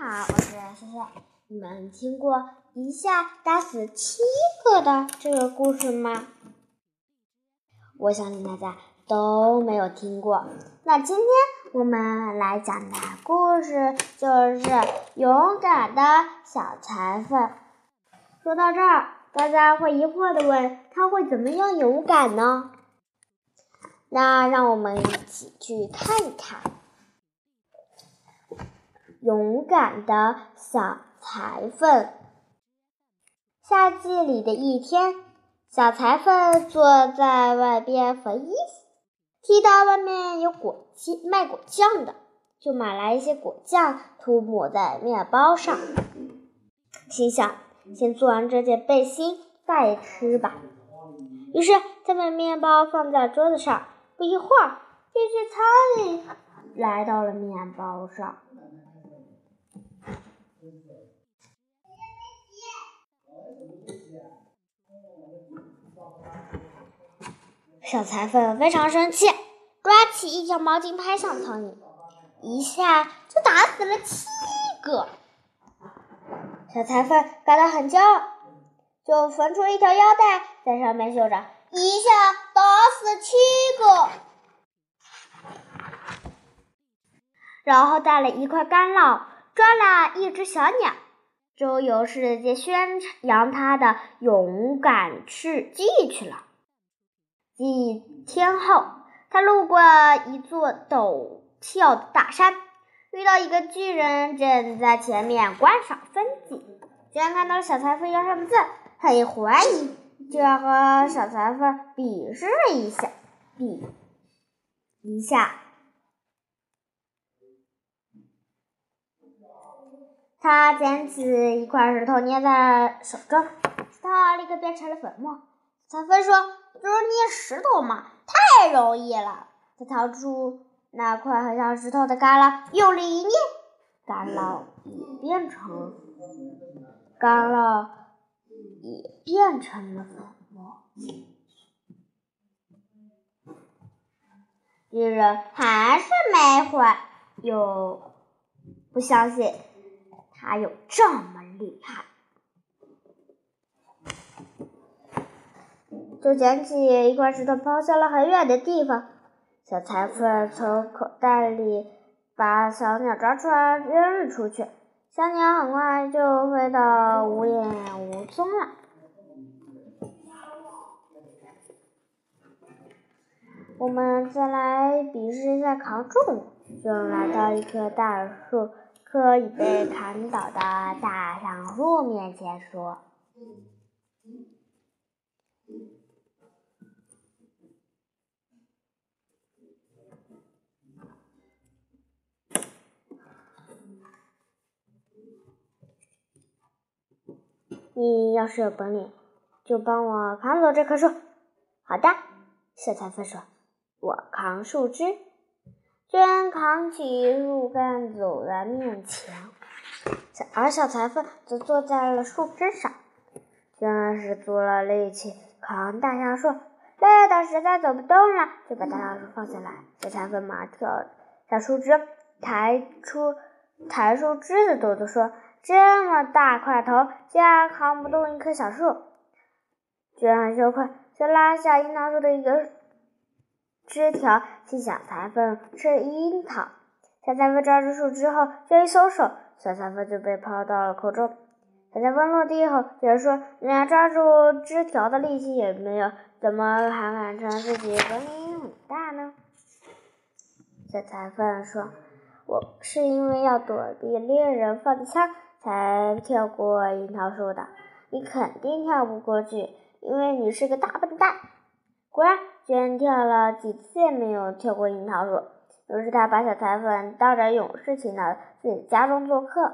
好，我是思思。你们听过一下打死七个的这个故事吗？我相信大家都没有听过。那今天我们来讲的故事就是勇敢的小裁缝。说到这儿，大家会疑惑的问：他会怎么样勇敢呢？那让我们一起去看一看。勇敢的小裁缝。夏季里的一天，小裁缝坐在外边缝衣服，听到外面有果酱卖果酱的，就买来一些果酱涂抹在面包上，心想先做完这件背心再吃吧。于是他把面包放在桌子上，不一会儿，一只苍蝇来到了面包上。小裁缝非常生气，抓起一条毛巾拍向苍蝇，一下就打死了七个。小裁缝感到很骄傲，就缝出一条腰带，在上面绣着“一下打死七个”，然后带了一块干酪，抓了一只小鸟，周游世界宣扬他的勇敢事迹去了。几天后，他路过一座陡峭的大山，遇到一个巨人正在前面观赏风景。居然看到了小裁缝要上的字，很怀疑，就要和小裁缝比试一下，比一下。他捡起一块石头捏在手中，石头立刻变成了粉末。裁缝说。就是捏石头嘛，太容易了。他掏出那块很像石头的干酪，用力一捏，干酪也变成干酪也变成了粉末。敌人还是没会，又不相信哪有这么厉害。就捡起一块石头抛向了很远的地方。小裁缝从口袋里把小鸟抓出来扔了出去，小鸟很快就飞到无影无踪了。我们再来比试一下扛重物。就来到一棵大树，可已被砍倒的大橡树面前说。你要是有本领，就帮我砍走这棵树。好的，小裁缝说：“我扛树枝。”居然扛起树干走在面前，而小裁缝则坐在了树枝上。居然使足了力气扛大橡树，累得实在走不动了，就把大橡树放下来。小裁缝马跳下树枝，抬出抬树枝子，抖抖说。这么大块头，竟然扛不动一棵小树。居然很羞愧，就拉下樱桃树的一个枝条，请小裁缝吃樱桃。小裁缝抓住树枝后，就一松手，小裁缝就被抛到了空中。小裁缝落地后，人说：“连抓住枝条的力气也没有，怎么还敢称自己本领很大呢？”小裁缝说：“我是因为要躲避猎人放枪。”才跳过樱桃树的，你肯定跳不过去，因为你是个大笨蛋。果然，巨人跳了几次也没有跳过樱桃树。于是，他把小裁缝当着勇士请到自己家中做客。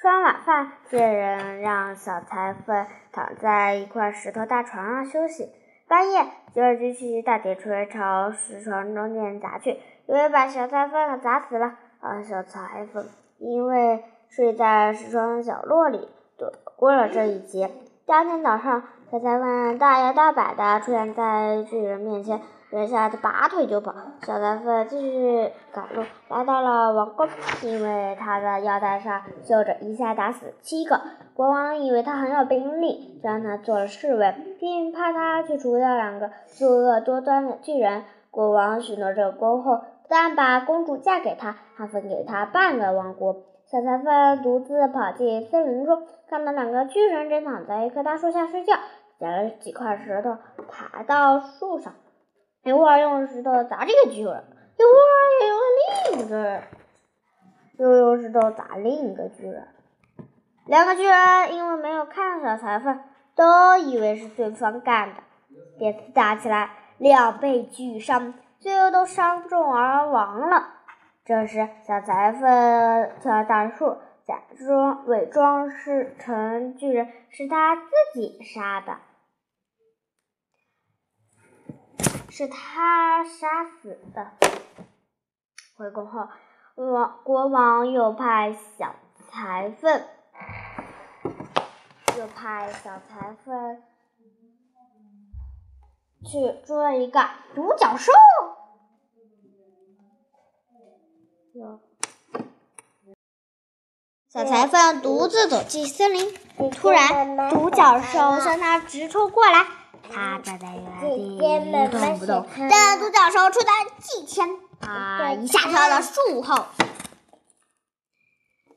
吃完晚饭，巨人让小裁缝躺在一块石头大床上休息。半夜，吉尔举起大铁锤朝石床中间砸去，以为把小裁缝砸死了。而小裁缝因为。睡在石床角落里，躲过了这一劫。第二天早上，小裁缝大摇大摆地出现在巨人面前，人吓得拔腿就跑。小裁缝继续赶路，来到了王宫，因为他的腰带上绣着“一下打死七个”。国王以为他很有兵力，就让他做了侍卫，并派他去除掉两个作恶多端的巨人。国王许诺这功后，不但把公主嫁给他，还分给他半个王国。小裁缝独自跑进森林中，看到两个巨人正躺在一棵大树下睡觉，捡了几块石头，爬到树上，一会儿用石头砸这个巨人，一会儿又用另一个，又用石头砸另一个巨人。两个巨人因为没有看小裁缝，都以为是对方干的，便打起来，两败俱伤，最后都伤重而亡了。这时，小裁缝跳大树，假装伪装是成巨人，是他自己杀的，是他杀死的。回宫后，王国王又派小裁缝，又派小裁缝去捉一个独角兽。小裁缝独自走进森林，突然独角兽向他直冲过来。他站在原地一动不动，但独角兽出的几天，他一下跳到树后。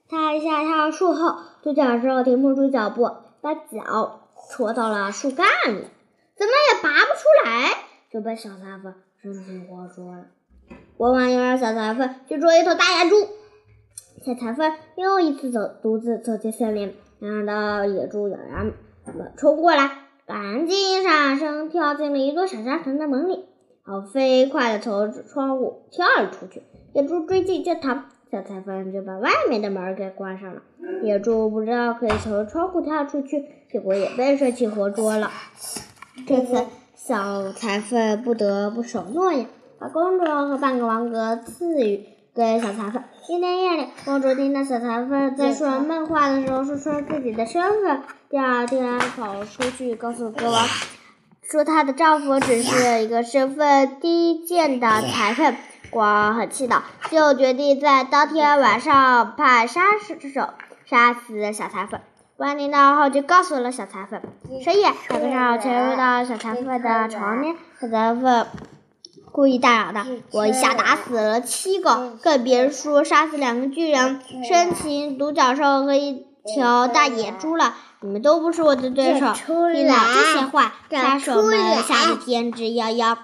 他一下跳到树后，独角兽停不住脚步，把脚戳到了树干里，怎么也拔不出来，就被小裁缝生擒活捉了。国王又让小裁缝去捉一头大野猪。小裁缝又一次走，独自走进森林，看到野猪咬牙冲过来，赶紧闪身跳进了一座小沙城的门里，然后飞快的从窗户跳了出去。野猪追进教堂，小裁缝就把外面的门给关上了。野猪不知道可以从窗户跳出去，结果也被生擒活捉了。这次，小裁缝不得不守诺言。把公主和半个王国赐予给小裁缝。一天夜里，公主听到小裁缝在说梦话的时候说出了自己的身份。第二天跑出去告诉国王，说她的丈夫只是一个身份低贱的裁缝。国王很气恼，就决定在当天晚上派杀手杀死小裁缝。王听到后就告诉了小裁缝。深夜，两个杀手潜入到小裁缝的床边，小裁缝。故意大嚷道：“我一下打死了七个，更别说杀死两个巨人、生擒独角兽和一条大野猪了。你们都不是我的对手。”听了这些话，杀手们吓得天之摇摇。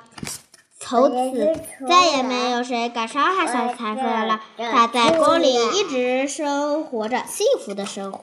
从此，再也没有谁敢伤害小裁缝了。他在宫里一直生活着幸福的生活。